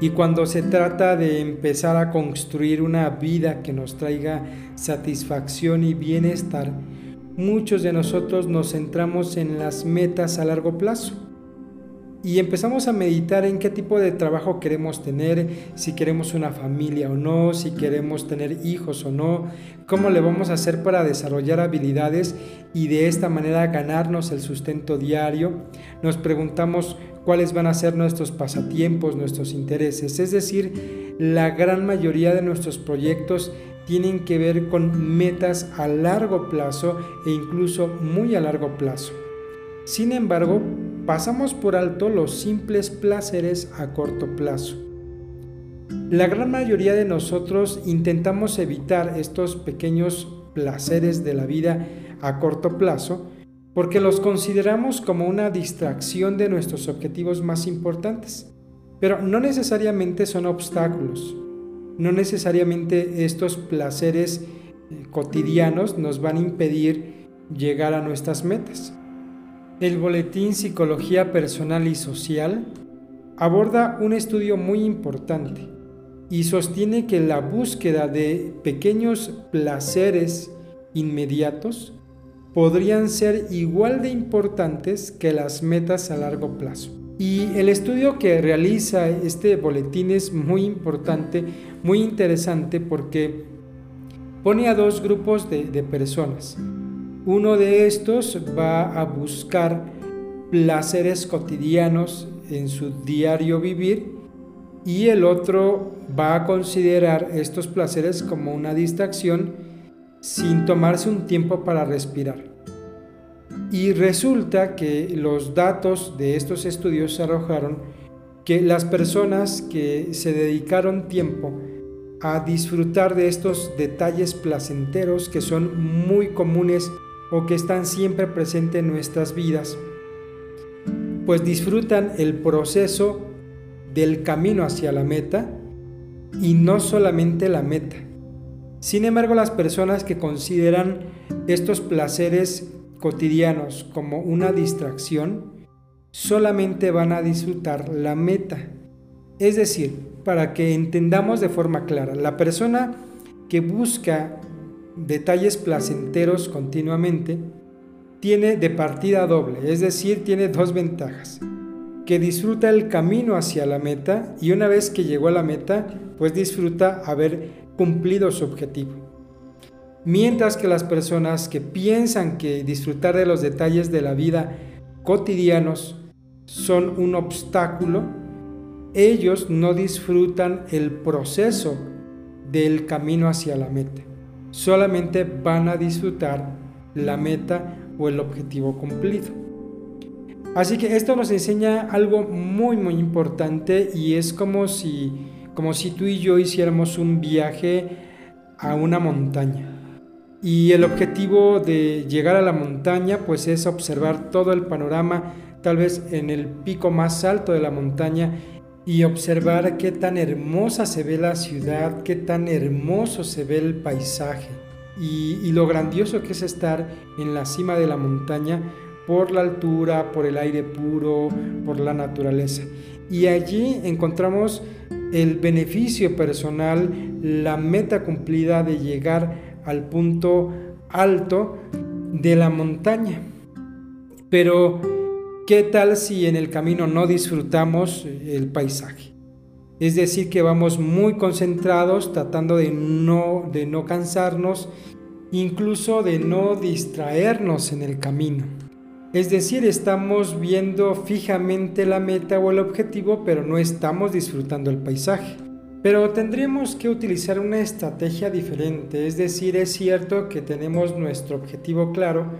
Y cuando se trata de empezar a construir una vida que nos traiga satisfacción y bienestar, muchos de nosotros nos centramos en las metas a largo plazo y empezamos a meditar en qué tipo de trabajo queremos tener, si queremos una familia o no, si queremos tener hijos o no, cómo le vamos a hacer para desarrollar habilidades y de esta manera ganarnos el sustento diario. Nos preguntamos cuáles van a ser nuestros pasatiempos, nuestros intereses. Es decir, la gran mayoría de nuestros proyectos tienen que ver con metas a largo plazo e incluso muy a largo plazo. Sin embargo, pasamos por alto los simples placeres a corto plazo. La gran mayoría de nosotros intentamos evitar estos pequeños placeres de la vida a corto plazo porque los consideramos como una distracción de nuestros objetivos más importantes. Pero no necesariamente son obstáculos, no necesariamente estos placeres eh, cotidianos nos van a impedir llegar a nuestras metas. El Boletín Psicología Personal y Social aborda un estudio muy importante y sostiene que la búsqueda de pequeños placeres inmediatos podrían ser igual de importantes que las metas a largo plazo. Y el estudio que realiza este boletín es muy importante, muy interesante porque pone a dos grupos de, personas. Uno de estos va a buscar placeres cotidianos en su diario vivir y el otro va a considerar estos placeres como una distracción sin tomarse un tiempo para respirar. Y resulta que los datos de estos estudios arrojaron que las personas que se dedicaron tiempo a disfrutar de estos detalles placenteros que son muy comunes o que están siempre presentes en nuestras vidas, pues disfrutan el proceso del camino hacia la meta y no solamente la meta. Sin embargo, las personas que consideran estos placeres cotidianos como una distracción, solamente van a disfrutar la meta. Es decir, para que entendamos de forma clara, la persona que busca detalles placenteros continuamente, tiene de partida doble, es decir, tiene dos ventajas. Que disfruta el camino hacia la meta y una vez que llegó a la meta, pues disfruta haber cumplido su objetivo. Mientras que las personas que piensan que disfrutar de los detalles de la vida cotidianos son un obstáculo, ellos no disfrutan el proceso del camino hacia la meta solamente van a disfrutar la meta o el objetivo cumplido. Así que esto nos enseña algo muy muy importante y es como si como si tú y yo hiciéramos un viaje a una montaña. Y el objetivo de llegar a la montaña pues es observar todo el panorama, tal vez en el pico más alto de la montaña y observar qué tan hermosa se ve la ciudad, qué tan hermoso se ve el paisaje y, lo grandioso que es estar en la cima de la montaña por la altura, por el aire puro, por la naturaleza. Y allí encontramos el beneficio personal, la meta cumplida de llegar al punto alto de la montaña. Pero ¿Qué tal si en el camino no disfrutamos el paisaje? Es decir, que vamos muy concentrados tratando de no, de no cansarnos, incluso de no distraernos en el camino. Es decir, estamos viendo fijamente la meta o el objetivo, pero no estamos disfrutando el paisaje. Pero tendríamos que utilizar una estrategia diferente, es decir, es cierto que tenemos nuestro objetivo claro,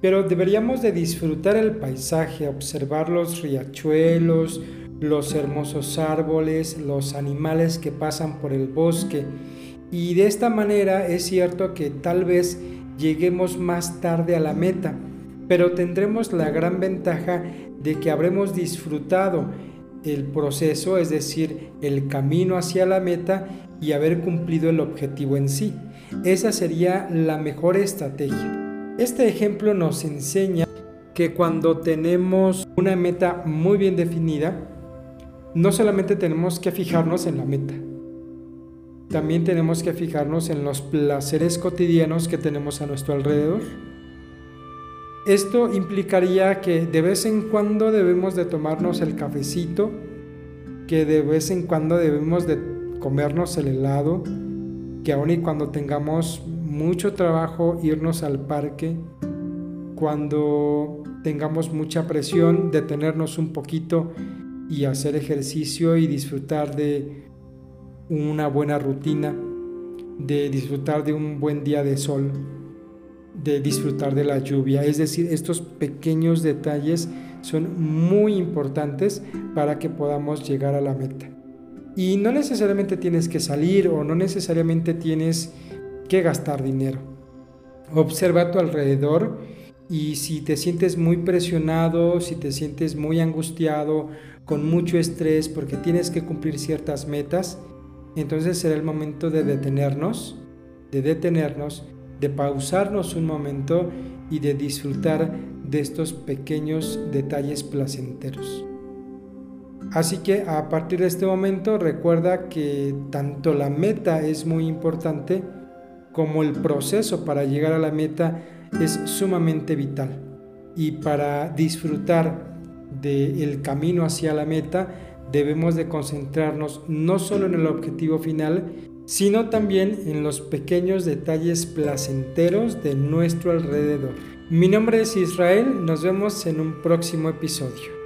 pero deberíamos de disfrutar el paisaje, observar los riachuelos, los hermosos árboles, los animales que pasan por el bosque. Y de esta manera es cierto que tal vez lleguemos más tarde a la meta, pero tendremos la gran ventaja de que habremos disfrutado el proceso, es decir, el camino hacia la meta y haber cumplido el objetivo en sí. Esa sería la mejor estrategia. Este ejemplo nos enseña que cuando tenemos una meta muy bien definida, no solamente tenemos que fijarnos en la meta, también tenemos que fijarnos en los placeres cotidianos que tenemos a nuestro alrededor. Esto implicaría que de vez en cuando debemos de tomarnos el cafecito, que de vez en cuando debemos de comernos el helado, que aun y cuando tengamos mucho trabajo irnos al parque, cuando tengamos mucha presión, detenernos un poquito y hacer ejercicio y disfrutar de una buena rutina, de disfrutar de un buen día de sol, de disfrutar de la lluvia. Es decir, estos pequeños detalles son muy importantes para que podamos llegar a la meta. Y no necesariamente tienes que salir o no necesariamente tienes que gastar dinero. Observa a tu alrededor y si te sientes muy presionado, si te sientes muy angustiado, con mucho estrés porque tienes que cumplir ciertas metas, entonces será el momento de detenernos, de detenernos, de pausarnos un momento y de disfrutar de estos pequeños detalles placenteros. Así que a partir de este momento recuerda que tanto la meta es muy importante como el proceso para llegar a la meta es sumamente vital. Y para disfrutar del camino hacia la meta, debemos de concentrarnos no solo en el objetivo final, sino también en los pequeños detalles placenteros de nuestro alrededor. Mi nombre es Israel, nos vemos en un próximo episodio.